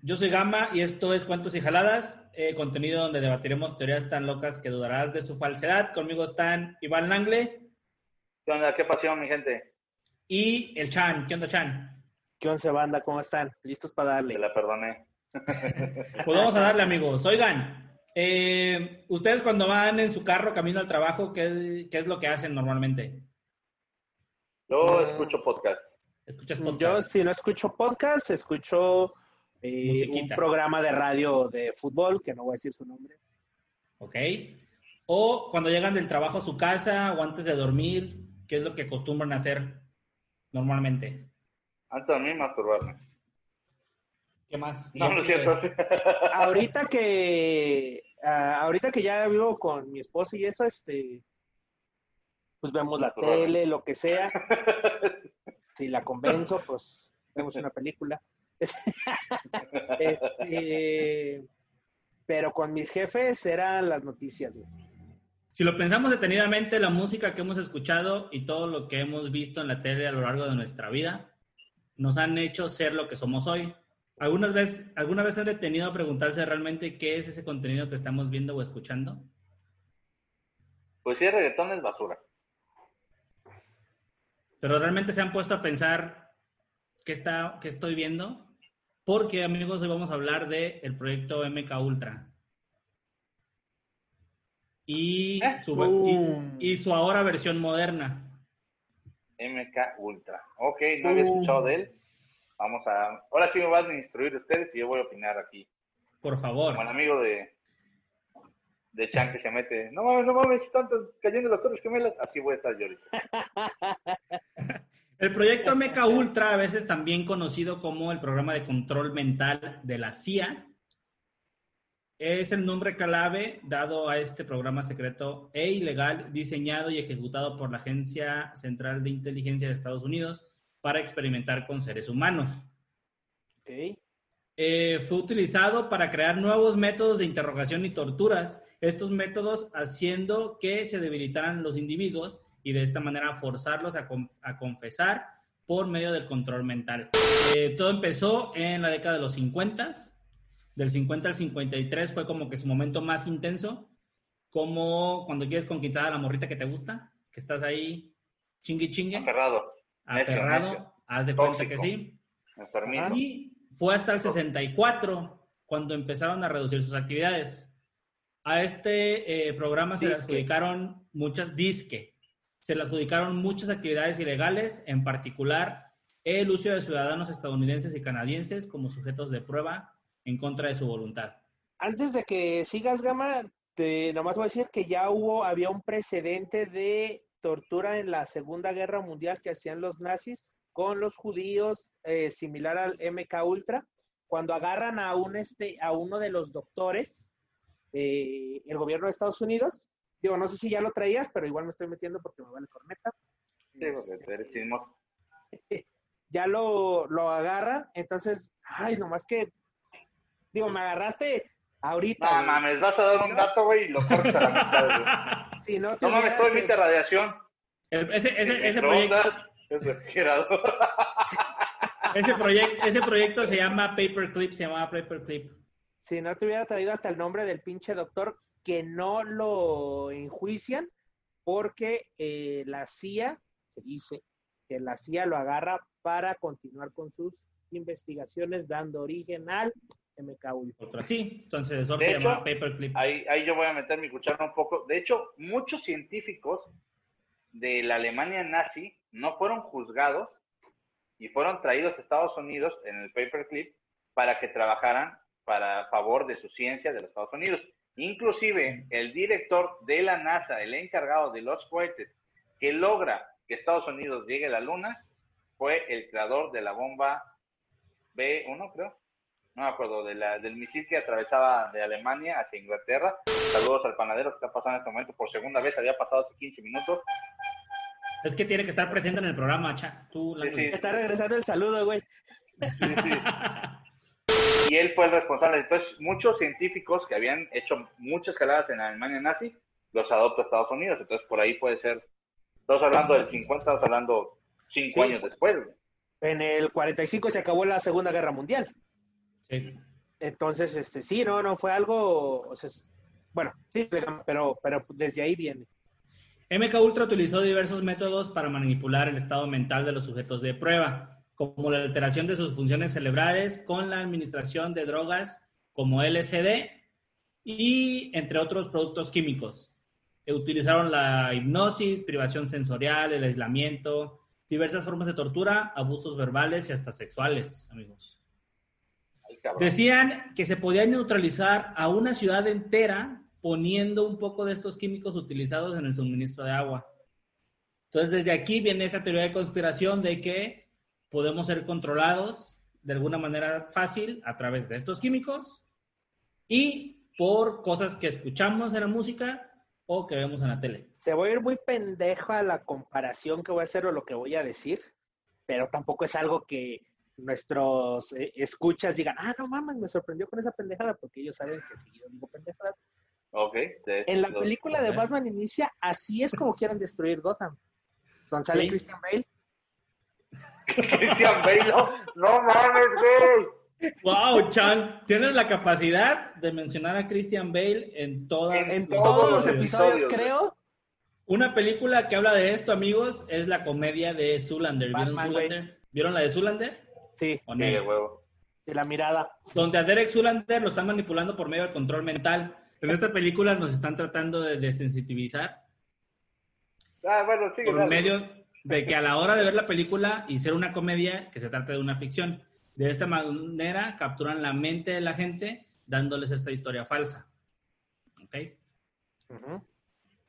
Yo soy Gama y esto es Cuentos y Jaladas, eh, contenido donde debatiremos teorías tan locas que dudarás de su falsedad. Conmigo están Iván Langle ¿Qué onda? ¿Qué pasión, mi gente? y el Chan. ¿Qué onda, Chan? ¿Qué once banda? ¿Cómo están? ¿Listos para darle? Se la perdoné. Pues vamos a darle, amigos. Oigan, eh, ustedes cuando van en su carro camino al trabajo, ¿qué, qué es lo que hacen normalmente? Yo escucho podcast. ¿Escuchas Yo podcast? si no escucho podcast, escucho eh, un programa de radio de fútbol, que no voy a decir su nombre. ¿Ok? O cuando llegan del trabajo a su casa o antes de dormir, ¿qué es lo que acostumbran a hacer normalmente? Antes de dormir, masturbarme. ¿Qué más? No, no es cierto. Ahorita que ah, ahorita que ya vivo con mi esposa y eso, este, pues vemos la tele, lo que sea. Si la convenzo, pues vemos una película. Este, pero con mis jefes eran las noticias. güey. Si lo pensamos detenidamente, la música que hemos escuchado y todo lo que hemos visto en la tele a lo largo de nuestra vida nos han hecho ser lo que somos hoy. ¿Algunas vez, ¿Alguna vez han detenido a preguntarse realmente qué es ese contenido que estamos viendo o escuchando? Pues sí, el reggaetón es basura. Pero realmente se han puesto a pensar qué, está, qué estoy viendo. Porque, amigos, hoy vamos a hablar del el proyecto MK Ultra. Y ¿Eh? su, y- y su ahora versión moderna. MK Ultra. Ok, no había escuchado de él. Vamos a... Ahora sí me van a instruir ustedes y yo voy a opinar aquí. Por favor. Como el amigo de... De Chan que se mete. No mames, no mames, están cayendo las torres gemelas. Así voy a estar yo ahorita. El proyecto MK Ultra, a veces también conocido como el programa de control mental de la CIA, es el nombre clave dado a este programa secreto e ilegal diseñado y ejecutado por la Agencia Central de Inteligencia de Estados Unidos para experimentar con seres humanos. Eh, fue utilizado para crear nuevos métodos de interrogación y torturas, estos métodos haciendo que se debilitaran los individuos y de esta manera forzarlos a, a confesar por medio del control mental. Eh, todo empezó en la década de los 50, del 50 al 53 fue como que su momento más intenso, como cuando quieres conquistar a la morrita que te gusta, que estás ahí chingui chingue, Aferrado. Aferrado, necio. haz de cuenta que Tóxico. sí. Enfermizo. Y fue hasta el 64 cuando empezaron a reducir sus actividades. A este eh, programa se le adjudicaron muchas disque. Se le adjudicaron muchas actividades ilegales, en particular el uso de ciudadanos estadounidenses y canadienses como sujetos de prueba en contra de su voluntad. Antes de que sigas, Gama, te, nomás voy a decir que ya hubo, había un precedente de tortura en la Segunda Guerra Mundial que hacían los nazis con los judíos, eh, similar al MK Ultra, cuando agarran a un este, a uno de los doctores, eh, el gobierno de Estados Unidos, digo, no sé si ya lo traías, pero igual me estoy metiendo porque me vale corneta. Sí, porque eres chismoso. ya lo, lo agarran, entonces, ay, nomás que, digo, me agarraste ahorita. No mames, vas a dar un dato, güey, y lo cortas a la mitad, güey. Si no, No mames, todo emite radiación. El- ese, ese, ese proyecto, Es refrigerador. ese, proyecto, ese proyecto se llama Paperclip, se llama Paperclip. si no te hubiera traído hasta el nombre del pinche doctor que no lo enjuician porque eh, la CIA, se dice, que la CIA lo agarra para continuar con sus investigaciones dando origen al MK Ultra. Otro así, entonces eso De se hecho, llama Paperclip. Ahí, ahí yo voy a meter mi cuchara un poco. De hecho, muchos científicos de la Alemania nazi no fueron juzgados y fueron traídos a Estados Unidos en el paperclip para que trabajaran para favor de su ciencia de los Estados Unidos. Inclusive el director de la NASA, el encargado de los cohetes que logra que Estados Unidos llegue a la Luna, fue el creador de la bomba B1, creo. no me acuerdo, de la, del misil que atravesaba de Alemania hacia Inglaterra. Saludos al panadero que está pasando en este momento por segunda vez, había pasado hace 15 minutos. Es que tiene que estar presente en el programa, Cha. Tú, Sí, sí. Está regresando el saludo, güey. Sí, sí. Y él fue el responsable. Entonces, muchos científicos que habían hecho muchas escaladas en la Alemania nazi, los adopta a Estados Unidos. Entonces, por ahí puede ser. Estamos hablando del 50, estamos hablando cinco Sí. años después. En el 45 se acabó la Segunda Guerra Mundial. Sí. Entonces, este, sí, no, no, fue algo, o sea, bueno, sí, pero, pero desde ahí viene. MK Ultra utilizó diversos métodos para manipular el estado mental de los sujetos de prueba, como la alteración de sus funciones cerebrales con la administración de drogas como LSD y entre otros productos químicos. Utilizaron la hipnosis, privación sensorial, el aislamiento, diversas formas de tortura, abusos verbales y hasta sexuales, amigos. Ay. Decían que se podía neutralizar a una ciudad entera poniendo un poco de estos químicos utilizados en el suministro de agua. Entonces, desde aquí viene esta teoría de conspiración de que podemos ser controlados de alguna manera fácil a través de estos químicos y por cosas que escuchamos en la música o que vemos en la tele. Se voy a ir muy pendejo a la comparación que voy a hacer o lo que voy a decir, pero tampoco es algo que nuestros eh, escuchas digan, ah, no mames, me sorprendió con esa pendejada, porque ellos saben que seguido digo pendejadas. Ok. de- En la película de. Batman Inicia, así es como quieren destruir Gotham. Donde sale Sí. Christian Bale. Christian Bale, no, mames, güey. ¡Wow, Chan! Tienes la capacidad de mencionar a Christian Bale en todas En todos los episodios, episodios, creo. Una película que habla de esto, amigos, es la comedia de Zoolander. ¿Vieron Batman, Zoolander? ¿Vieron la de Zoolander? Sí, ¿O Sí, de huevo. de la mirada. Donde a Derek Zoolander lo están manipulando por medio del control mental. En esta película nos están tratando de desensitivizar Ah, bueno, sí, por medio de que a la hora de ver la película y ser una comedia, que se trata de una ficción. De esta manera capturan la mente de la gente dándoles esta historia falsa. ¿Ok?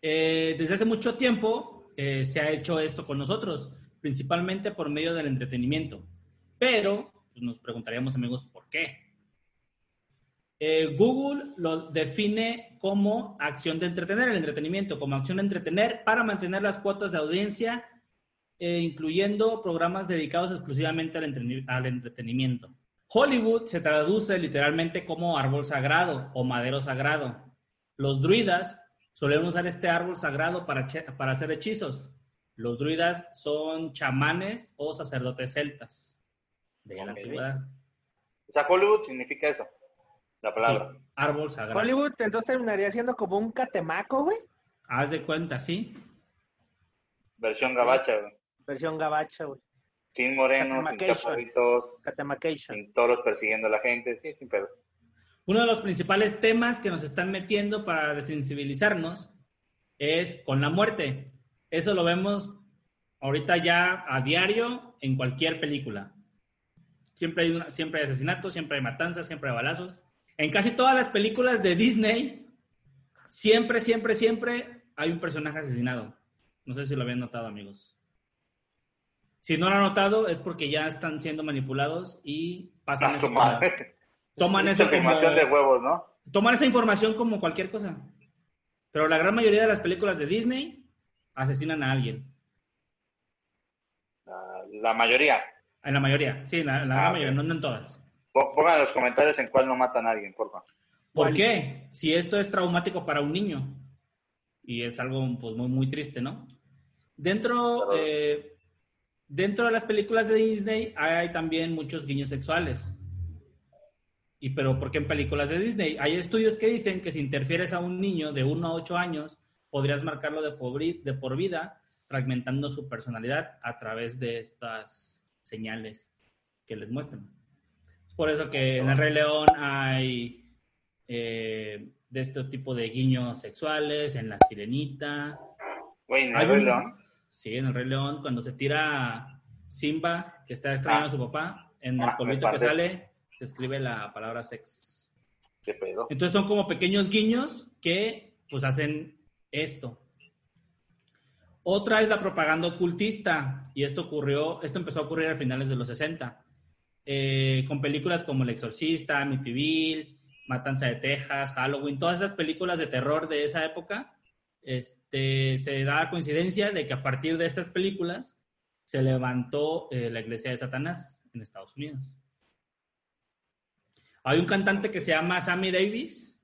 Eh, desde hace mucho tiempo eh, se ha hecho esto con nosotros, principalmente por medio del entretenimiento. Pero pues, nos preguntaríamos, amigos, ¿por qué? Eh, Google lo define como acción de entretener, el entretenimiento, como acción de entretener para mantener las cuotas de audiencia, eh, incluyendo programas dedicados exclusivamente al, entretenimiento. Hollywood se traduce literalmente como árbol sagrado o madero sagrado. Los druidas solían usar este árbol sagrado para, para hacer hechizos. Los druidas son chamanes o sacerdotes celtas de la antigüedad. O sea, Hollywood significa eso, la palabra. Sí, árbol sagrado. Hollywood entonces terminaría siendo como un catemaco, güey. Haz de cuenta, sí. Versión gabacha, güey. Versión gabacha, güey. Sin morenos, sin Catemacation. sin toros persiguiendo a la gente, sí, sin pedo. Uno de los principales temas que nos están metiendo para desensibilizarnos es con la muerte. Eso lo vemos ahorita ya a diario en cualquier película. Siempre hay, una- siempre hay asesinatos, siempre hay matanzas, siempre hay balazos. En casi todas las películas de Disney, siempre, siempre, siempre hay un personaje asesinado. No sé si lo habían notado, amigos. Si no lo han notado, es porque ya están siendo manipulados y pasan Ah, eso madre. toman como afirmación de huevos, ¿no? toman esa información como cualquier cosa. Pero la gran mayoría de las películas de Disney asesinan a alguien. La, la mayoría. En la mayoría, sí, en la, en la Ah, gran ok. mayoría, no, no en todas. Po- Pongan en los comentarios en cuál no matan a alguien. ¿Por ¿Cuál? qué? Si esto es traumático para un niño. Y es algo pues, muy, muy triste, ¿no? Dentro, eh, dentro de las películas de Disney hay también muchos guiños sexuales. ¿Y pero por qué en películas de Disney? Hay estudios que dicen que si interfieres a un niño de 1 a 8 años, podrías marcarlo de, por vida, fragmentando su personalidad a través de estas señales que les muestran. Es por eso que en El Rey León hay eh, de este tipo de guiños sexuales, en La Sirenita. Güey, en el Rey un- León. Sí, en El Rey León, cuando se tira Simba, que está extrañando Ah. a su papá, en Ah, el polvito que sale, se escribe la palabra sex. ¿Qué pedo? Entonces son como pequeños guiños que pues hacen esto. Otra es la propaganda ocultista, y esto ocurrió, esto empezó a ocurrir a finales de los 60. eh, con películas como El Exorcista, Amityville, Matanza de Texas, Halloween, todas esas películas de terror de esa época, este, se da la coincidencia de que a partir de estas películas se levantó eh, la iglesia de Satanás en Estados Unidos. Hay un cantante que se llama Sammy Davis,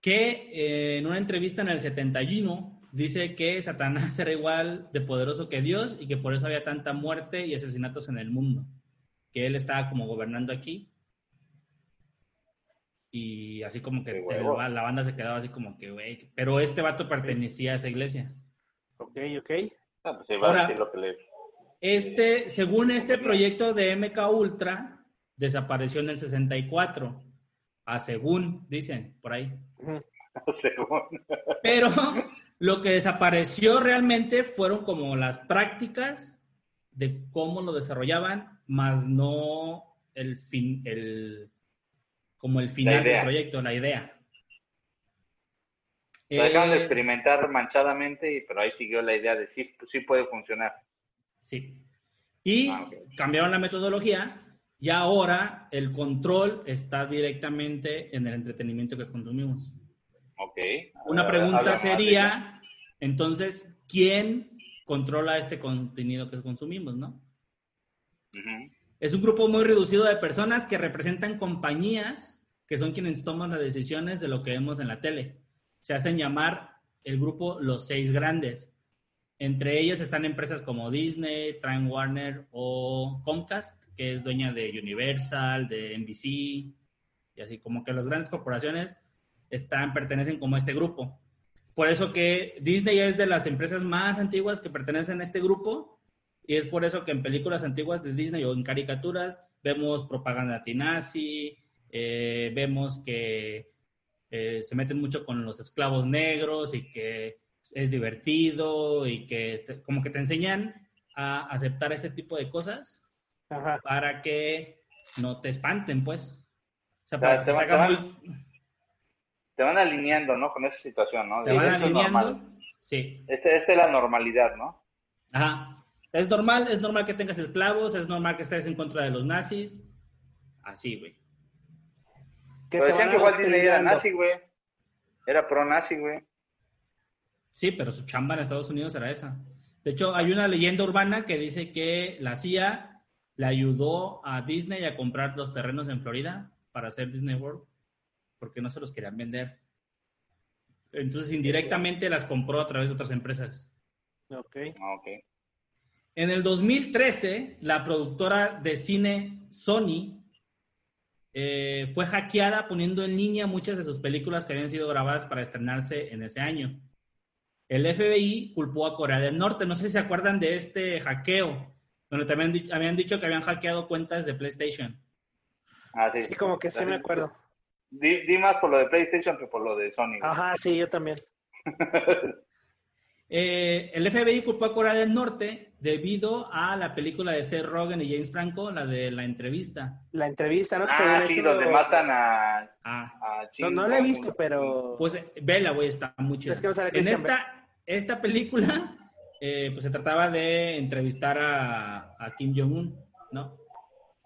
que eh, en una entrevista en el 71 dice que Satanás era igual de poderoso que Dios y que por eso había tanta muerte y asesinatos en el mundo, que él estaba como gobernando aquí. Y así como que la banda se quedaba así como que, güey, pero este vato pertenecía a esa iglesia. Ok, ok. Ah, pues va Ahora- a decir lo que le... Este, según este proyecto de MK Ultra, desapareció en el 64. A según, dicen, por ahí. Según. Pero lo que desapareció realmente fueron como las prácticas de cómo lo desarrollaban, más no el fin, el como el final del proyecto, la idea. Lo dejaron de Eh, experimentar manchadamente, pero ahí siguió la idea de sí, sí puede funcionar. Sí. Y Ah, cambiaron la metodología y ahora el control está directamente en el entretenimiento que consumimos. Ok. Una pregunta sería, entonces, ¿quién controla este contenido que consumimos, no? Es un grupo muy reducido de personas que representan compañías que son quienes toman las decisiones de lo que vemos en la tele. Se hacen llamar el grupo Los Seis Grandes. Entre ellas están empresas como Disney, Time Warner o Comcast, que es dueña de Universal, de NBC, y así como que las grandes corporaciones están, pertenecen como a este grupo. Por eso que Disney es de las empresas más antiguas que pertenecen a este grupo y es por eso que en películas antiguas de Disney o en caricaturas vemos propaganda antinazi, eh, vemos que eh, se meten mucho con los esclavos negros y que es divertido y que te- como que te enseñan a aceptar ese tipo de cosas Ajá. para que no te espanten, pues. O sea, O sea, para que te se van- muy- Te van alineando, ¿no? Con esa situación, ¿no? te van eso es alineando. normal. Sí. Este, esta es la normalidad, ¿no? Ajá. Es normal, es normal que tengas esclavos, es normal que estés en contra de los nazis. Así, güey. Que Pero te decían que igual Disney era nazi, güey. Era pro-nazi, güey. Sí, pero su chamba en Estados Unidos era esa. De hecho, hay una leyenda urbana que dice que la CIA le ayudó a Disney a comprar los terrenos en Florida para hacer Disney World, porque no se los querían vender. Entonces, indirectamente las compró a través de otras empresas. Ok. Ah, ok. En el 2013, la productora de cine Sony eh, fue hackeada poniendo en línea muchas de sus películas que habían sido grabadas para estrenarse en ese año. El FBI culpó a Corea del Norte. No sé si se acuerdan de este hackeo, donde también habían dicho que habían hackeado cuentas de PlayStation. Ah, sí. Sí, como que sí me acuerdo. Di, di más por lo de PlayStation que por lo de Sony. Ajá, sí, yo también. Eh, el FBI culpó a Corea del Norte debido a la película de Seth Rogen y James Franco, la de la entrevista. La entrevista, ¿no? Que se Ah, sí, donde matan a, Ah, a No, Kim no la he visto, pero... Pues eh, vela, güey, está muy chida. Es que no sale en Christian esta, esta película, eh, pues se trataba de entrevistar a, a Kim Jong-un, ¿no?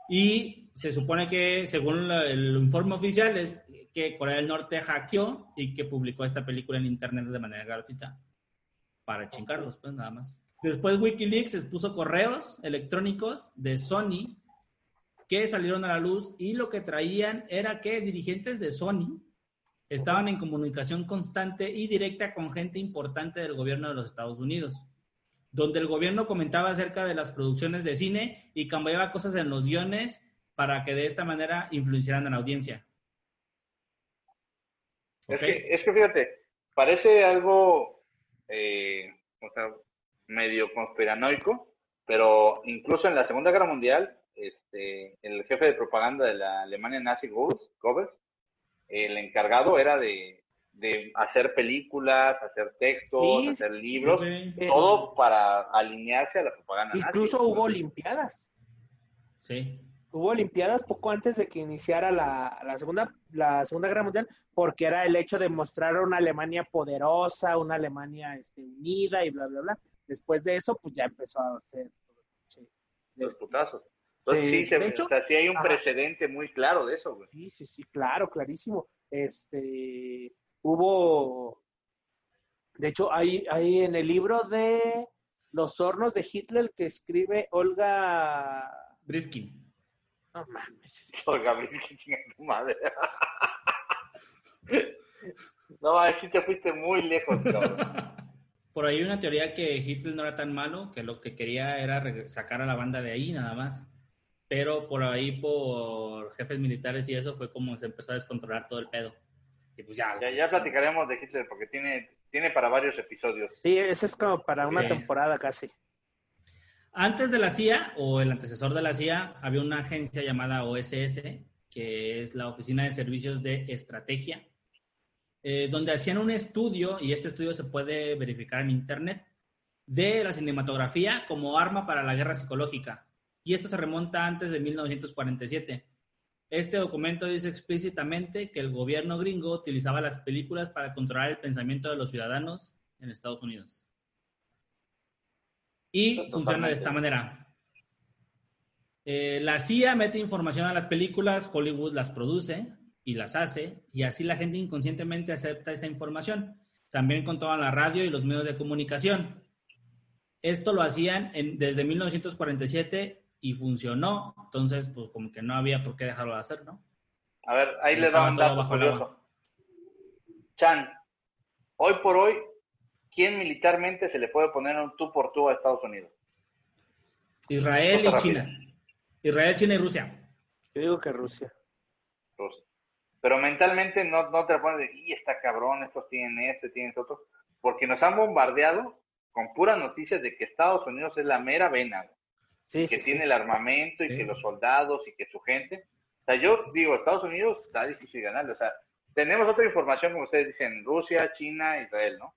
Y se supone que, según la- el informe oficial, es que Corea del Norte hackeó y que publicó esta película en internet de manera gratuita para chingarlos, pues nada más. Después Wikileaks expuso correos electrónicos de Sony que salieron a la luz y lo que traían era que dirigentes de Sony estaban en comunicación constante y directa con gente importante del gobierno de los Estados Unidos, donde el gobierno comentaba acerca de las producciones de cine y cambiaba cosas en los guiones para que de esta manera influenciaran a la audiencia. Es, que, es que fíjate, parece algo, eh, o sea, medio conspiranoico, pero incluso en la Segunda Guerra Mundial, este, el jefe de propaganda de la Alemania nazi, Goebbels, el encargado era de, de hacer películas, hacer textos, Sí, hacer libros, Sí, todo para alinearse a la propaganda nazi. Incluso hubo olimpiadas. sí. Hubo olimpiadas poco antes de que iniciara la, la segunda la segunda guerra mundial porque era el hecho de mostrar una Alemania poderosa una Alemania este, unida y bla bla bla después de eso pues ya empezó a hacer sí, Los este, putazos. Entonces, Eh, sí, se- de hecho- o sea, sí hay un Ajá. precedente muy claro de eso, güey. Sí, sí, sí, claro, clarísimo. Este, hubo, de hecho, hay, hay en el libro de Los hornos de Hitler que escribe Olga, Briskin. no mames, que chinga tu madre. No, ahí sí te fuiste muy lejos, cabrón. Por ahí hay una teoría que Hitler no era tan malo, que lo que quería era sacar a la banda de ahí nada más. Pero por ahí, por jefes militares y eso, fue como se empezó a descontrolar todo el pedo. Y pues ya. Ya, ya platicaremos de Hitler porque tiene, tiene para varios episodios. Sí, ese es como para una temporada casi. Antes de la CIA, o el antecesor de la CIA, había una agencia llamada OSS, que es la Oficina de Servicios de Estrategia, eh, donde hacían un estudio, y este estudio se puede verificar en Internet, de la cinematografía como arma para la guerra psicológica. Y esto se remonta antes de 1947. Este documento dice explícitamente que el gobierno gringo utilizaba las películas para controlar el pensamiento de los ciudadanos en Estados Unidos. Y Totalmente. funciona de esta manera. Eh, la CIA mete información a las películas, Hollywood las produce y las hace, y así la gente inconscientemente acepta esa información. También con toda la radio y los medios de comunicación. Esto lo hacían en- desde 1947 y funcionó, entonces pues como que no había por qué dejarlo de hacer, ¿no? A ver, ahí Estaba da un dato curioso. Chan, hoy por hoy, ¿quién militarmente se le puede poner un tú por tú a Estados Unidos? Israel y. China. Israel, China y Rusia. Yo digo que Rusia. Rusia. Pero mentalmente no, no te pones de, y está cabrón, estos tienen este, tienen esto otro, porque nos han bombardeado con puras noticias de que Estados Unidos es la mera vena. Sí, que sí, tiene sí. el armamento y que los soldados y que su gente. O sea, yo digo, Estados Unidos está difícil ganarle. O sea, tenemos otra información, como ustedes dicen, Rusia, China, Israel, ¿no?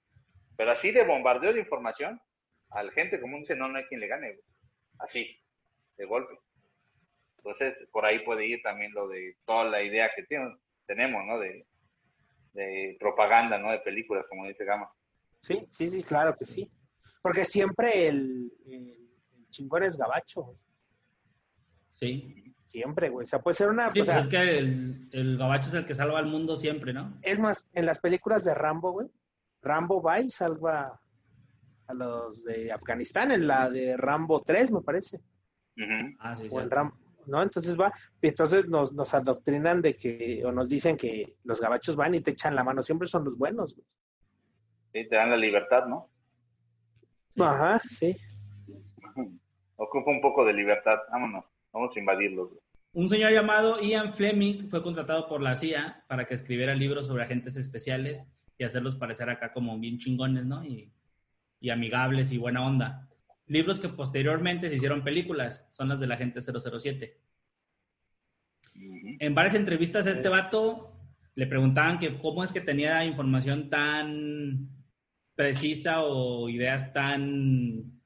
Pero así de bombardeo de información, a la gente común dice, no, no hay quien le gane. Así, de golpe. Entonces, por ahí puede ir también lo de toda la idea que tiene- tenemos, ¿no? De, de propaganda, ¿no? De películas, como dice Gama. Sí, sí, sí, claro que sí. Porque siempre el, el- el chingón es gabacho. güey. Sí. Siempre, güey. O sea, puede ser una... Sí, o sea, pues es que el, el gabacho es el que salva al mundo siempre, ¿no? Es más, en las películas de Rambo, güey, Rambo va y salva a los de Afganistán, en la de Rambo 3, me parece, Ujú. Ah, sí, sí. o en Ram, ¿no? Entonces va, y entonces nos, nos adoctrinan de que, o nos dicen que los gabachos van y te echan la mano, siempre son los buenos, güey. Sí, te dan la libertad, ¿no? Ajá, sí. Ocupa un poco de libertad. Vámonos, vamos a invadirlos. güey. Un señor llamado Ian Fleming fue contratado por la CIA para que escribiera libros sobre agentes especiales y hacerlos parecer acá como bien chingones, ¿no? Y, y amigables y buena onda. Libros que posteriormente se hicieron películas, son las del agente 007. Ujú. En varias entrevistas a este vato le preguntaban que cómo es que tenía información tan precisa o ideas tan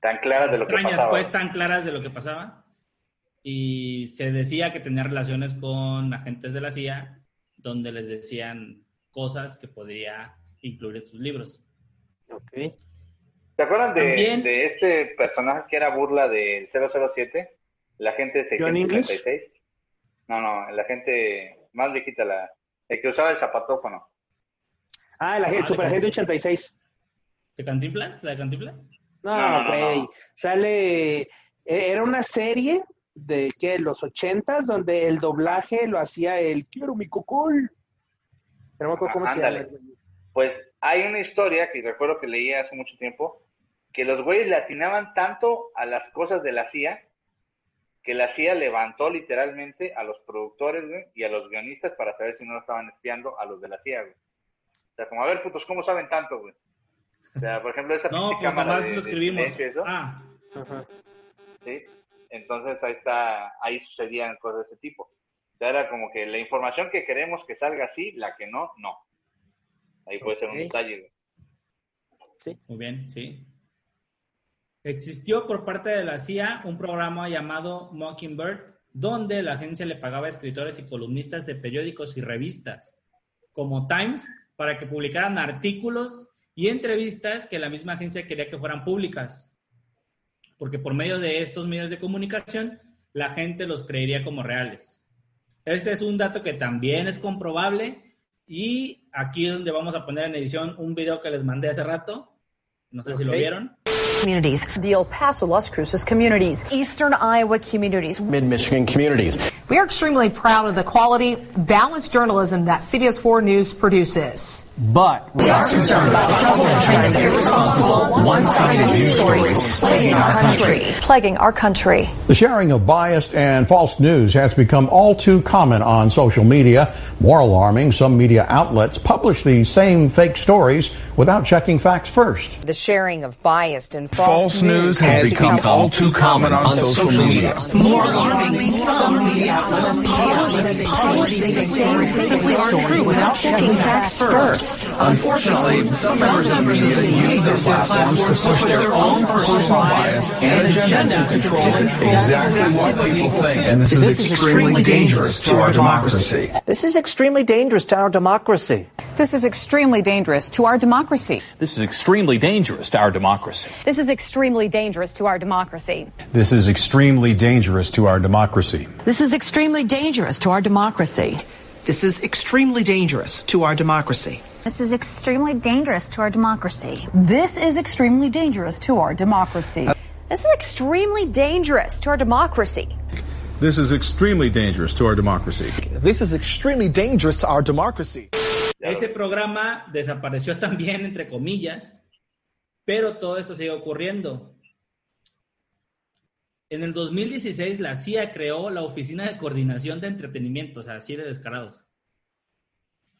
Tan claras de lo que pasaba. pues tan claras de lo que pasaba. Y se decía que tenía relaciones con agentes de la CIA, donde les decían cosas que podría incluir en sus libros. Ok. ¿Te acuerdan de, de este personaje que era burla del 007? La gente de John English. 636. No, no, la gente más viejita, la, el que usaba el zapatófono. Ah, el, Ah, agente- de superagente 86. ¿De Cantinflas? ¿La de Cantinflas? No, No, no, no, güey. no. Sale, eh, era una serie de que los ochentas donde el doblaje lo hacía el Quiero mi cocol. Pero no me acuerdo cómo se llama. Pues hay una historia que recuerdo que leí hace mucho tiempo, que los güeyes le atinaban tanto a las cosas de la CIA, que la CIA levantó literalmente a los productores güey, y a los guionistas para saber si no lo estaban espiando a los de la CIA. Güey. O sea, como, a ver, putos, ¿cómo saben tanto, güey? O sea, por ejemplo, esa No, pues nomás de- lo escribimos. eso, Ah, Ajá. ¿sí? Entonces ahí está, ahí sucedían cosas de ese tipo. O sea, era como que la información que queremos que salga así, la que no, no. Ahí puede ser un detalle. güey. Muy bien, sí. Existió por parte de la CIA un programa llamado Mockingbird, donde la agencia le pagaba a escritores y columnistas de periódicos y revistas, como Times, para que publicaran artículos y entrevistas que la misma agencia quería que fueran públicas. porque por medio de estos medios de comunicación la gente los creería como reales. Este es un dato que también es comprobable y aquí es donde vamos a poner en edición un video que les mandé hace rato. No sé si lo vieron. Communities, the El Paso, Las Cruces communities, Eastern Iowa communities, Mid-Michigan communities. We are extremely proud of the quality, balanced journalism that CBS 4 News produces. But we are concerned about trouble and irresponsible, one-sided news stories plaguing our country. plaguing our country. The sharing of biased and false news has become all too common on social media. More alarming, some media outlets publish these same fake stories without checking facts first. The sharing of biased and false, False news has become all too common on social media. More alarming, some media outlets publish these stories simply aren't true without checking facts first. Unfortunately, some members of the media use their platforms to push their own personal bias and agenda to control exactly what people think. And this is extremely dangerous to our democracy. This is extremely dangerous to our democracy. This is extremely dangerous to our democracy. This is extremely dangerous to our democracy. This is extremely dangerous to our democracy. This is extremely dangerous to our democracy. This is extremely dangerous to our democracy. This is extremely dangerous to our democracy. This is extremely dangerous to our democracy. This is extremely dangerous to our democracy. This is extremely dangerous to our democracy. This is extremely dangerous to our democracy. This is extremely dangerous to our democracy. Ese programa desapareció también, entre comillas, pero todo esto sigue ocurriendo. En el 2016 la CIA creó la Oficina de Coordinación de Entretenimiento, o sea, así de descarados.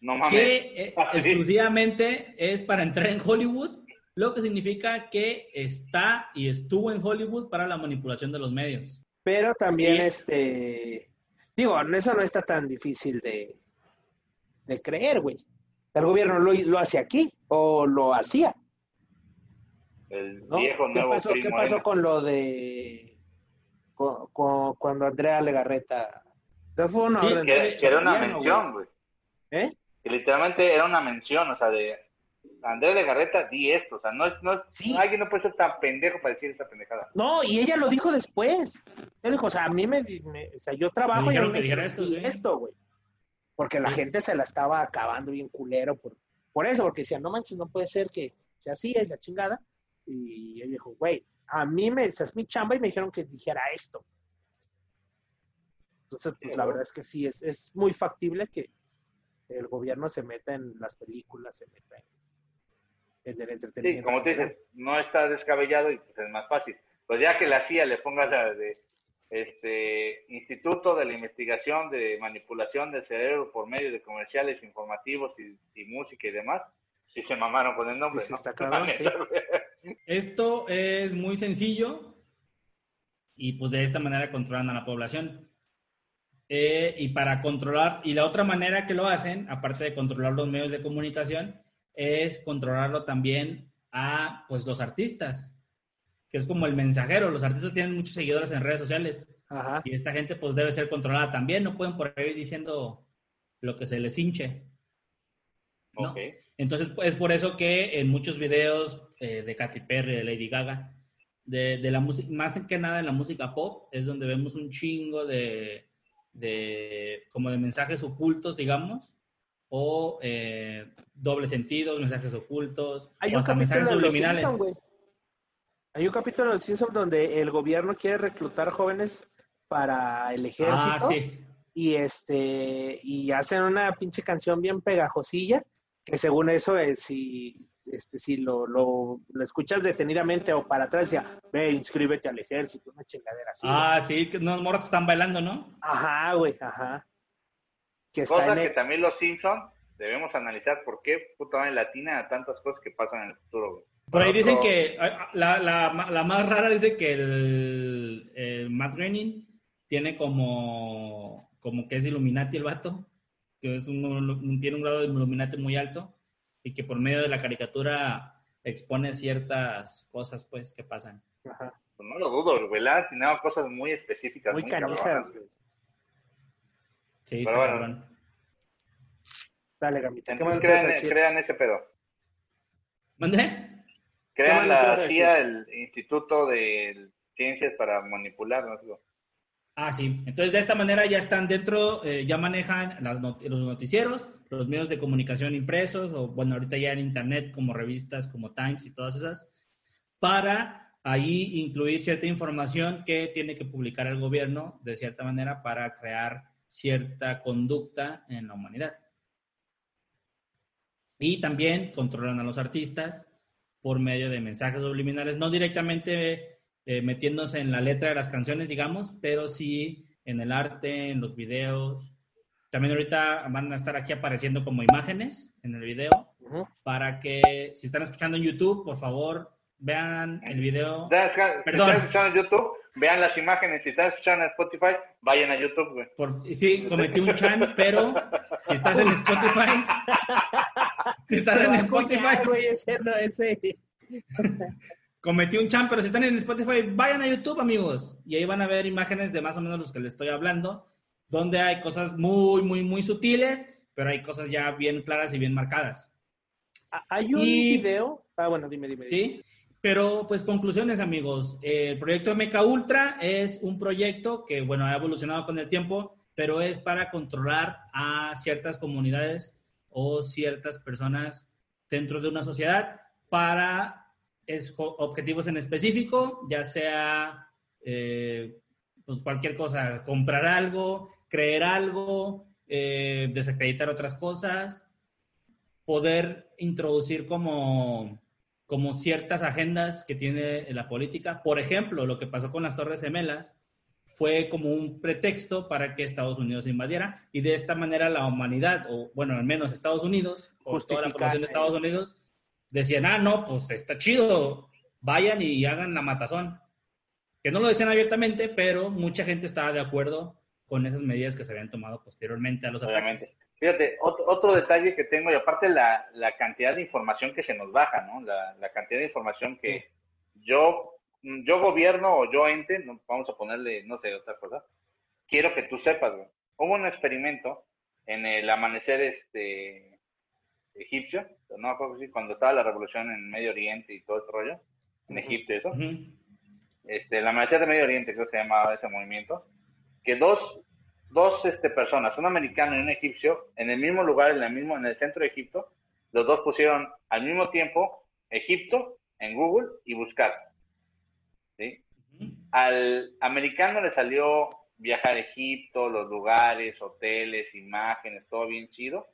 No mames. Que eh, exclusivamente es para entrar en Hollywood, lo que significa que está y estuvo en Hollywood para la manipulación de los medios. Pero también, Y- este, digo, eso no está tan difícil de, de creer, güey. El gobierno lo, lo hace aquí o lo hacía. El ¿no? viejo ¿Qué nuevo pasó, Cris qué pasó con lo de con- con- cuando Andrea Legarreta o sea, fue una Sí, orden que, de que era una mención, güey. ¿Eh? Que literalmente era una mención, o sea, de Andrés de Garreta, di esto, o sea, no es, no es- alguien no puede ser tan pendejo para decir esa pendejada. No, y ella lo dijo después. Él dijo, o sea, a mí me, me- o sea, yo trabajo y a mí dijeron me que dijera dijeron, esto, "Di sí". esto, güey. Porque la Sí. gente se la estaba acabando bien culero por, por eso, porque decían, no manches, no puede ser que sea así, es la chingada. Y ella dijo, güey, a mí me, esa es mi chamba y me dijeron que dijera esto. Entonces, pues, la verdad es que sí, es, es muy factible que el gobierno se meta en las películas, se meta en, en el Sí, entretenimiento. como tú dices, no está descabellado y pues es más fácil. Pues ya que la CIA le ponga la de este Instituto de la Investigación de Manipulación del Cerebro por medio de comerciales informativos y, y música y demás, sí se mamaron con el nombre, Sí, ¿no? está cabrón, sí. Esto es muy sencillo y pues de esta manera controlan a la población. Eh, y para controlar, y la otra manera que lo hacen, aparte de controlar los medios de comunicación, es controlarlo también a pues los artistas, que es como el mensajero. Los artistas tienen muchos seguidores en redes sociales Ajá. y esta gente pues debe ser controlada también, no pueden por ahí ir diciendo lo que se les hinche. ¿no? Entonces, pues, es por eso que en muchos videos eh, de Katy Perry, de Lady Gaga, de, de la música, más que nada en la música pop, es donde vemos un chingo de, de como de mensajes ocultos, digamos, o eh, doble sentidos, mensajes ocultos, Hay o hasta mensajes subliminales. Hay un capítulo de Los Simpsons donde el gobierno quiere reclutar jóvenes para el ejército. Ah, sí. Y este y hacen una pinche canción bien pegajosilla que según eso eh, si este si lo, lo, lo escuchas detenidamente o para atrás decía ve inscríbete al ejército una chingadera así Ah, sí, que unos morros están bailando, ¿no? ajá güey ajá que Cosa en que el- también los Simpsons debemos analizar por qué puta madre latina a tantas cosas que pasan en el futuro, güey. Por ahí dicen que la, la, la más rara dice que el, el Matt Groening tiene como, como que es Illuminati el vato, que es un, un- tiene un grado de Illuminati muy alto y que por medio de la caricatura expone ciertas cosas pues que pasan. Ajá. Pues no lo dudo, güey, han asignado cosas muy específicas, muy muy, canijas güey. Sí, está bueno. cabrón. dale gamita ¿qué más crean, decir? crean ese pedo. ¿Mande? Crean la? CIA, el Instituto de ciencias para manipular, ¿no? Ah, sí. Entonces, de esta manera ya están dentro, eh, ya manejan las los noticieros, los medios de comunicación impresos, o bueno, ahorita ya en Internet, como revistas, como Times y todas esas, para ahí incluir cierta información que tiene que publicar el gobierno, de cierta manera, para crear cierta conducta en la humanidad. Y también controlan a los artistas por medio de mensajes subliminales, no directamente eh, metiéndose en la letra de las canciones, digamos, pero sí en el arte, en los videos. También ahorita van a estar aquí apareciendo como imágenes en el video para que si están escuchando en YouTube, por favor, vean el video. Si están escuchando en YouTube, vean las imágenes. Si están escuchando en Spotify, vayan a YouTube, güey. Por, sí, cometí un chan, pero si estás en Spotify, si estás en Spotify, güey, ese, no, ese. Cometí un champ, pero si están en Spotify, vayan a YouTube, amigos. Y ahí van a ver imágenes de más o menos los que les estoy hablando, donde hay cosas muy, muy, muy sutiles, pero hay cosas ya bien claras y bien marcadas. Ah, hay un video. Ah, bueno, dime, dime. Sí, pero pues conclusiones, amigos. El proyecto MK Ultra es un proyecto que, bueno, ha evolucionado con el tiempo, pero es para controlar a ciertas comunidades o ciertas personas dentro de una sociedad para es objetivos en específico, ya sea eh, pues cualquier cosa, comprar algo, creer algo, eh, desacreditar otras cosas, poder introducir como, como ciertas agendas que tiene la política. Por ejemplo, lo que pasó con las Torres Gemelas fue como un pretexto para que Estados Unidos invadiera y de esta manera la humanidad, o bueno, al menos Estados Unidos, o toda la población de Estados Unidos, decían, ah, no, pues está chido, vayan y hagan la matazón. Que no lo decían abiertamente, pero mucha gente estaba de acuerdo con esas medidas que se habían tomado posteriormente a los Obviamente. Fíjate, otro, detalle que tengo, y aparte la, la, cantidad de información que se nos baja, ¿no? La, la cantidad de información que yo, yo gobierno o yo ente, no, vamos a ponerle, no sé, otra cosa, quiero que tú sepas, güey. Hubo un experimento en el amanecer este egipcio, no cuando estaba la revolución en Medio Oriente y todo ese rollo, en Egipto eso, este, la mayoría de Medio Oriente creo que se llamaba ese movimiento, que dos, dos este, personas, un americano y un egipcio, en el mismo lugar, en el mismo, en el centro de Egipto, los dos pusieron al mismo tiempo Egipto en Google y buscar. Al americano le salió viajar a Egipto, los lugares, hoteles, imágenes, todo bien chido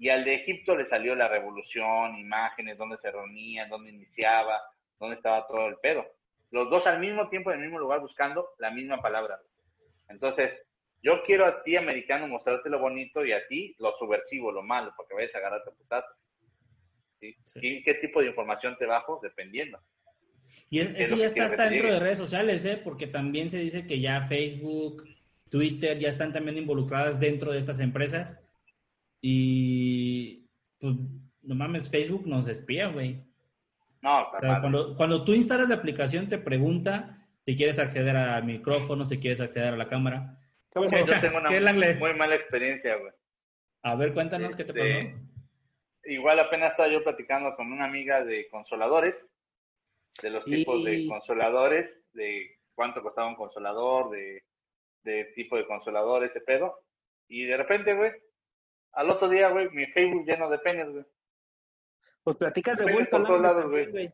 y al de Egipto le salió la revolución, imágenes, dónde se reunían, dónde iniciaba, dónde estaba todo el pedo. Los dos al mismo tiempo en el mismo lugar buscando la misma palabra. Entonces, yo quiero a ti, americano, mostrarte lo bonito y a ti lo subversivo, lo malo, porque vayas a agarrarte a putazo. ¿Sí? ¿Y qué tipo de información te bajo? Dependiendo. Y eso ya está, está dentro de redes sociales, ¿eh? porque también se dice que ya Facebook, Twitter ya están también involucradas dentro de estas empresas y pues, no mames, Facebook nos espía, güey. No, cuando, cuando tú instalas la aplicación, te pregunta si quieres acceder al micrófono, si quieres acceder a la cámara. Yo tengo una muy mala experiencia, güey. A ver, cuéntanos qué te este, pasó. Igual apenas estaba yo platicando con una amiga de consoladores, de los tipos de consoladores, de cuánto costaba un consolador, de, de tipo de consolador, ese pedo. Y de repente, güey, al otro día, güey, mi Facebook lleno de penes, güey. Pues platicas de vuelta. Por todos lados, güey.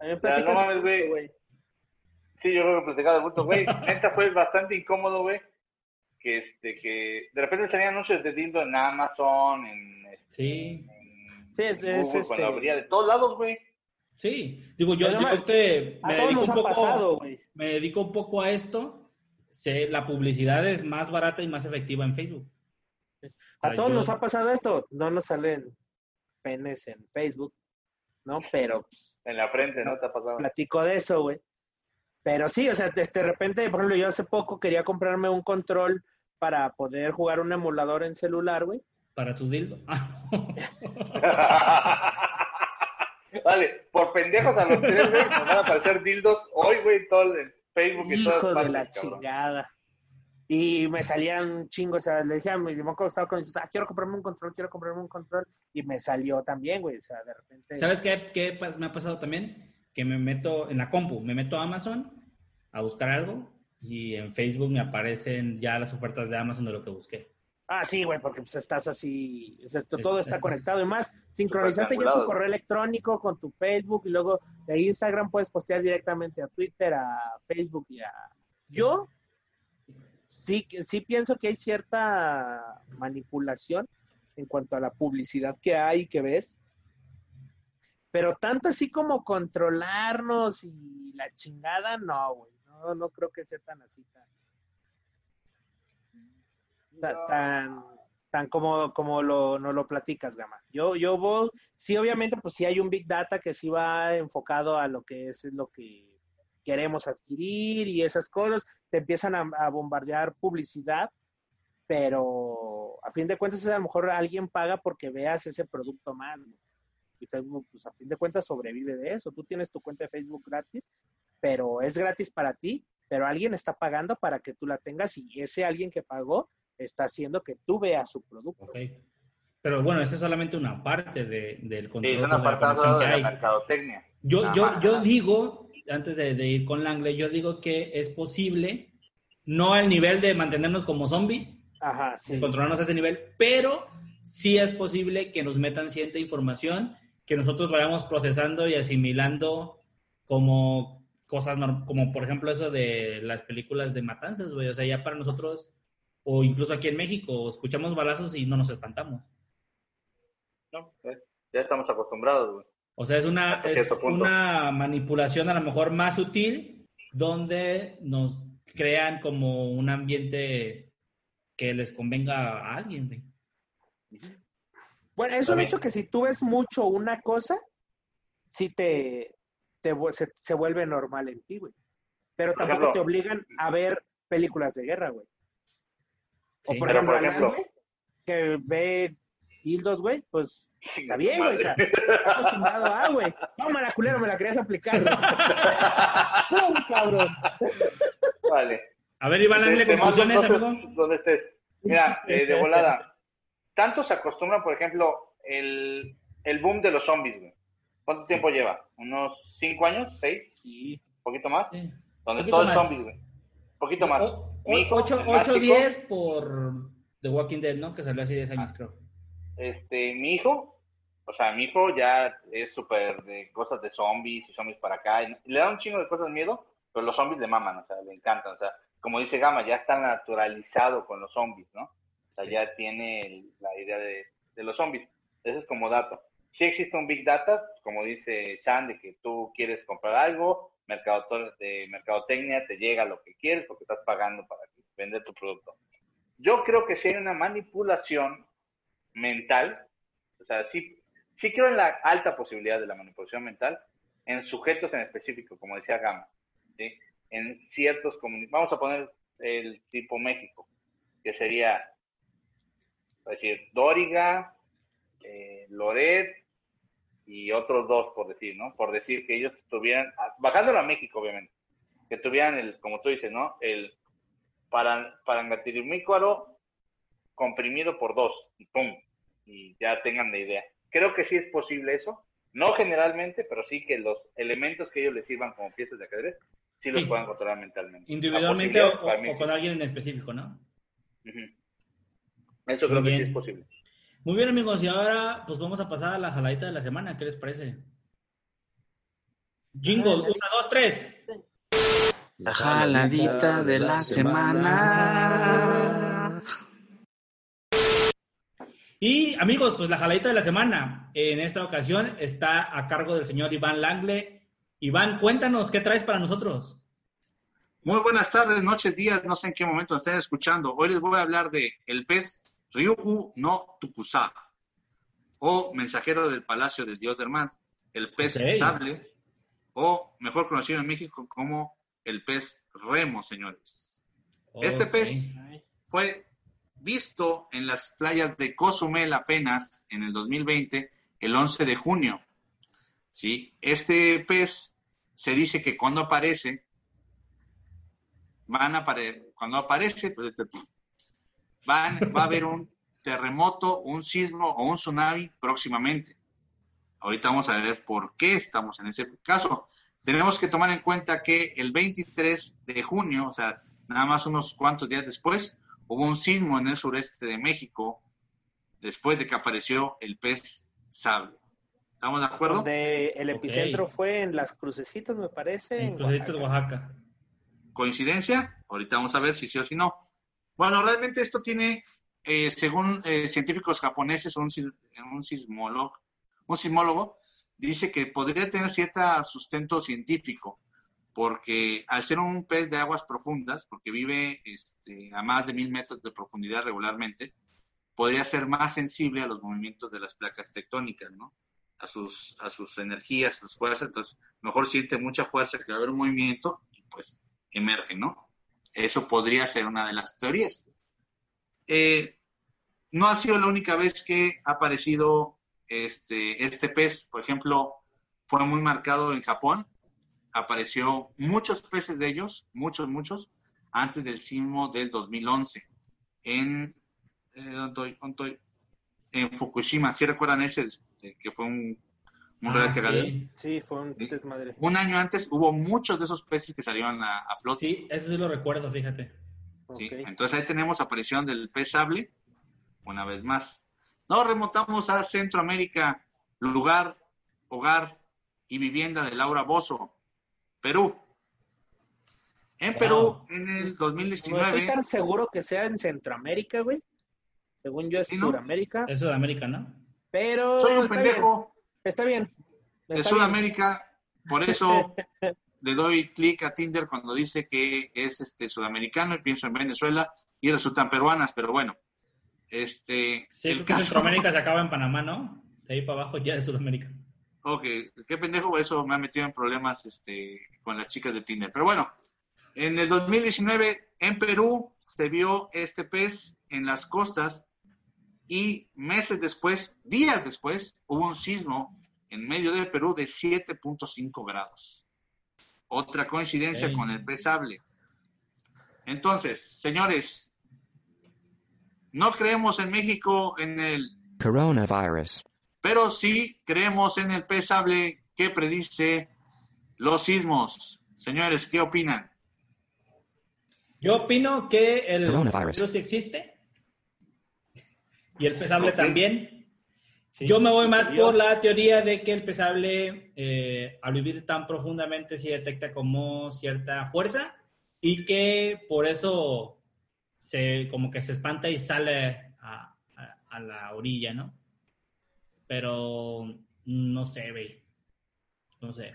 no mames, güey. Sí, yo creo que platicaba de vuelta, güey. Neta fue bastante incómodo, güey. Que, este, que de repente salían anuncios de dildo en Amazon, en... Este, sí. sí, es, es este... la de todos lados, güey. Sí, digo, yo, creo que me dedico, un poco, me dedico un poco a esto. Sé, la publicidad es más barata y más efectiva en Facebook. A todos nos ha pasado esto, no nos salen penes en Facebook, ¿no? Pero... Pues, en la frente, ¿no? Te ha pasado. Platico de eso, güey. Pero sí, o sea, de, repente, por ejemplo, yo hace poco quería comprarme un control para poder jugar un emulador en celular, güey. Para tu dildo. vale, por pendejos a los tres, güey, nos van a aparecer dildos hoy, güey, todo el Facebook y todo Hijo de la chingada. Y me salían chingos, o sea, le decía, me estaba con, ah, quiero comprarme un control, quiero comprarme un control, y me salió también, güey, o sea, de repente. ¿Sabes qué, qué me ha pasado también? que me meto en la compu, me meto a Amazon a buscar algo y en Facebook me aparecen ya las ofertas de Amazon de lo que busqué. Ah, sí, güey, porque pues estás así, todo está conectado. Y más, sincronizaste ya tu correo electrónico con tu Facebook y luego de Instagram puedes postear directamente a Twitter, a Facebook y a... Yo sí, sí pienso que hay cierta manipulación en cuanto a la publicidad que hay, que ves. Pero tanto así como controlarnos y la chingada, no, güey. No, no creo que sea tan así, tan tan, tan como, como lo, no lo platicas, Gama. Yo, yo voy, sí, obviamente, pues sí hay un Big Data que sí va enfocado a lo que es lo que queremos adquirir y esas cosas, te empiezan a, bombardear publicidad, pero a fin de cuentas a lo mejor alguien paga porque veas ese producto más. Y Facebook, pues a fin de cuentas sobrevive de eso. Tú tienes tu cuenta de Facebook gratis, pero es gratis para ti, pero alguien está pagando para que tú la tengas y ese alguien que pagó está haciendo que tú veas su producto. Pero bueno, esa es solamente una parte de, del control. Sí, es una parte de, la mercadotecnia. Yo, yo, yo digo, antes de, ir con Langley, yo digo que es posible, no al nivel de mantenernos como zombies, Ajá, controlarnos a ese nivel, pero sí es posible que nos metan cierta información que nosotros vayamos procesando y asimilando como cosas, como por ejemplo eso de las películas de matanzas, güey. O sea, ya para nosotros o incluso aquí en México, escuchamos balazos y no nos espantamos. No, eh, ya estamos acostumbrados, güey. O sea, es una, es una manipulación a lo mejor más sutil donde nos crean como un ambiente que les convenga a alguien, güey. Bueno, es un hecho que si tú ves mucho una cosa, sí te, te se, vuelve normal en ti, güey. Pero tampoco te obligan a ver películas de guerra, güey. O por ejemplo, por ejemplo que ve hildos, güey, pues está bien, güey. O sea, está acostumbrado a, güey. la culero, me la querías aplicar. no, cabrón. Vale. A ver, Iván Langle, conclusiones, amigo. ¿Dónde estés? Mira, eh, de volada. Tanto se acostumbran, por ejemplo, el, el boom de los zombies, güey. ¿Cuánto tiempo lleva? ¿Unos cinco años? ¿Seis? Sí. ¿Un poquito más? Sí. Donde todo es zombies, güey. Un poquito más. 8 o 10 por The Walking Dead, ¿no? Que salió hace 10 años, creo. Este, mi hijo, o sea, mi hijo ya es súper de cosas de zombies y zombies para acá. le da un chingo de cosas de miedo, pero los zombies le maman, o sea, le encantan. O sea, como dice Gama, ya está naturalizado con los zombies, ¿no? O sea, ya tiene la idea de, de los zombies. Eso es como dato. Si existe un Big Data, como dice Chan, de que tú quieres comprar algo, mercado de mercadotecnia te llega lo que quieres porque estás pagando para vender tu producto. Yo creo que si hay una manipulación mental, o sea, sí, sí creo en la alta posibilidad de la manipulación mental en sujetos en específico, como decía Gama, en ciertos comunidades. Vamos a poner el tipo México, que sería, decir, Dóriga, eh, Loret, y otros dos, por decir, ¿no? Por decir que ellos tuvieran, ah, bajándolo a México, obviamente, que tuvieran el, como tú dices, ¿no? El para, parangatirumícuaro comprimido por dos, y pum, y ya tengan la idea. Creo que sí es posible eso, no generalmente, pero sí que los elementos que ellos les sirvan como piezas de ajedrez, sí los puedan controlar mentalmente. Individualmente o, con alguien en específico, ¿no? Eso creo que sí es posible. Muy bien, amigos, y ahora pues vamos a pasar a la jaladita de la semana. ¿Qué les parece? Jingle, una, dos, tres. La jaladita de la semana. Y amigos, pues la jaladita de la semana en esta ocasión está a cargo del señor Iván Langle. Iván, cuéntanos, ¿qué traes para nosotros? Muy buenas tardes, noches, días, no sé en qué momento estén escuchando. Hoy les voy a hablar de el pez Ryuhu no Tukusa, o mensajero del palacio del dios del mar, el pez sable, o mejor conocido en México como el pez remo, señores. Este pez fue visto en las playas de Cozumel apenas en el 2020, el 11 de junio. ¿Sí? Este pez se dice que cuando aparece, van a cuando aparece, pues, va a haber un terremoto, un sismo o un tsunami próximamente. Ahorita vamos a ver por qué estamos en ese caso. Tenemos que tomar en cuenta que el 23 de junio, o sea, nada más unos cuantos días después, hubo un sismo en el sureste de México después de que apareció el pez sable. ¿Estamos de acuerdo? Donde el epicentro fue en las crucecitas, me parece. En Crucecitas, Oaxaca. ¿Coincidencia? Ahorita vamos a ver si sí o si no. Bueno, realmente esto tiene, eh, según eh, científicos japoneses, un, un sismólogo, un sismólogo dice que podría tener cierto sustento científico, porque al ser un pez de aguas profundas, porque vive este, a más de mil metros de profundidad regularmente, podría ser más sensible a los movimientos de las placas tectónicas, ¿no? A sus, a sus energías, a sus fuerzas, entonces mejor siente mucha fuerza que va a haber un movimiento y pues emerge, ¿no? Eso podría ser una de las teorías. Eh, no ha sido la única vez que ha aparecido este, este pez, por ejemplo, fue muy marcado en Japón, apareció muchos peces de ellos, muchos, muchos, antes del sismo del 2011, en, eh, en Fukushima, ¿sí recuerdan ese? Este, que fue un, un ah, sí. sí, fue un desmadre. Un año antes hubo muchos de esos peces que salieron a, a flote. Sí, eso sí lo recuerdo, fíjate. Sí, entonces ahí tenemos aparición del pez sable, una vez más. Nos remontamos a Centroamérica, lugar, hogar y vivienda de Laura Bozo, Perú. En Perú, en el 2019. No estoy tan seguro que sea en Centroamérica, güey. Según yo es Sudamérica. Es Sudamérica, ¿no? Pero. Soy un pendejo. Está bien. de Sudamérica, por eso le doy clic a Tinder cuando dice que es este sudamericano y pienso en Venezuela y resultan peruanas, pero bueno. Este, sí, el caso... Centroamérica se acaba en Panamá, ¿no? De ahí para abajo ya es Sudamérica. Ok, qué pendejo, eso me ha metido en problemas este, con las chicas de Tinder. Pero bueno, en el 2019 en Perú se vio este pez en las costas y meses después, días después, hubo un sismo en medio de Perú de 7.5 grados. Otra coincidencia con el pez sable. Entonces, señores, no creemos en México en el coronavirus, pero sí creemos en el pez sable que predice los sismos. Señores, ¿qué opinan? Yo opino que el virus existe y el pesable también. Yo me voy más por la teoría de que el pesable, eh, al vivir tan profundamente, se detecta como cierta fuerza y que por eso se, como que se espanta y sale a, a, la orilla, ¿no? Pero no sé, ve. No sé.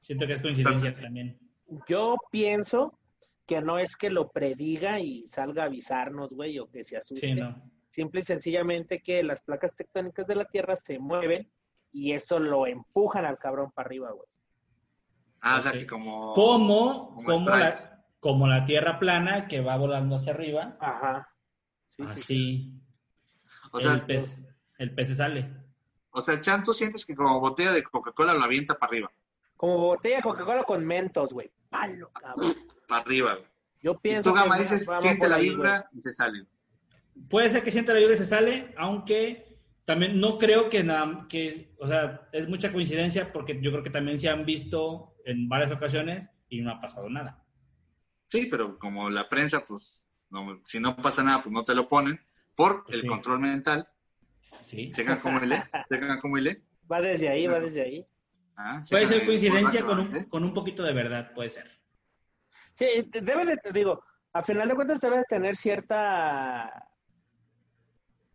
Siento que es coincidencia también. Yo pienso que no es que lo prediga y salga a avisarnos, güey, o que se asuste. Sí, no. Simple y sencillamente que las placas tectónicas de la Tierra se mueven y eso lo empujan al cabrón para arriba, güey. Ah, o sea que como... Como, como, la, como la tierra plana que va volando hacia arriba. Ajá. así. O sea, el pez, el pez se sale. O sea, Chan, tú sientes que como botella de Coca-Cola lo avienta para arriba. Como botella de Coca-Cola con mentos, güey. Palo, cabrón. Para arriba, güey. Yo pienso. Y tú, Gama, dices, siente la vibra y se sale. Puede ser que siente la vibra y se sale, aunque también no creo que nada, que, o sea, es mucha coincidencia porque yo creo que también se han visto en varias ocasiones y no ha pasado nada. Sí, pero como la prensa, pues, si no pasa nada, pues no te lo ponen por el control mental. Sí. Checan cómo lee, checan cómo lee. Va desde ahí, va desde ahí. Ah, puede ser coincidencia con un, con un poquito de verdad, puede ser. Sí, debe de, digo, a final de cuentas debe de tener cierta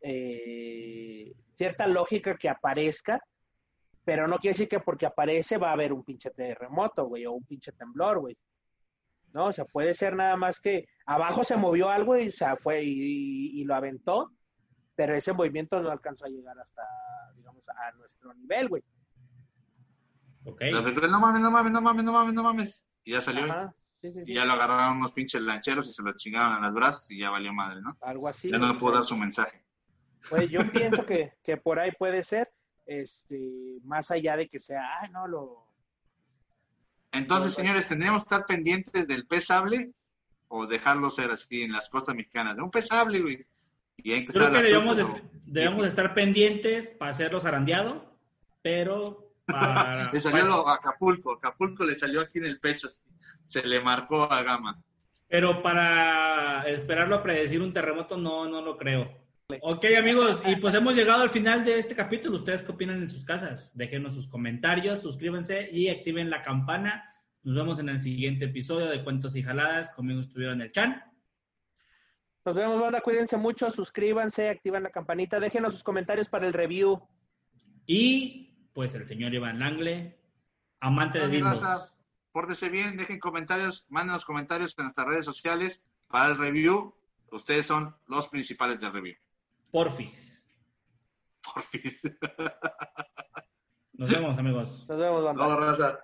eh, cierta lógica que aparezca, pero no quiere decir que porque aparece va a haber un pinche terremoto, güey, o un pinche temblor, güey. ¿no? O sea, puede ser nada más que abajo se movió algo y o sea, fue y, lo aventó, pero ese movimiento no alcanzó a llegar hasta, digamos, a nuestro nivel, güey. Ok. no mames, no mames, no mames, no mames, no mames. Y ya salió. Y ya lo agarraron unos pinches lancheros y se lo chingaron a las brazos y ya valió madre, ¿no? Algo así. Ya no le puedo dar su mensaje. Pues yo pienso que, que por ahí puede ser, este, más allá de que sea, ay, no, lo, entonces, señores, ¿tendríamos que estar pendientes del pez sable o dejarlo ser así en las costas mexicanas? Un pez sable, güey. Y hay que Creo que debemos, debemos estar pendientes para hacerlo zarandeado pero para... le salió lo, Acapulco, Acapulco le salió aquí en el pecho, se le marcó a Gama. Pero para esperarlo a predecir un terremoto, no, no lo creo. Ok, amigos, y pues hemos llegado al final de este capítulo. ¿Ustedes qué opinan en sus casas? Déjenos sus comentarios, suscríbanse y activen la campana. Nos vemos en el siguiente episodio de Cuentos y Jaladas. Conmigo estuvieron el Chan. Nos vemos, banda. Cuídense mucho, suscríbanse, activan la campanita, déjenos sus comentarios para el review. Y pues el señor Iván Langle, amante de Disney. Pórtese bien, dejen comentarios, manden los comentarios en nuestras redes sociales para el review. Ustedes son los principales del review. Porfis. Porfis. Nos vemos, amigos. Nos vemos, banda. No, raza.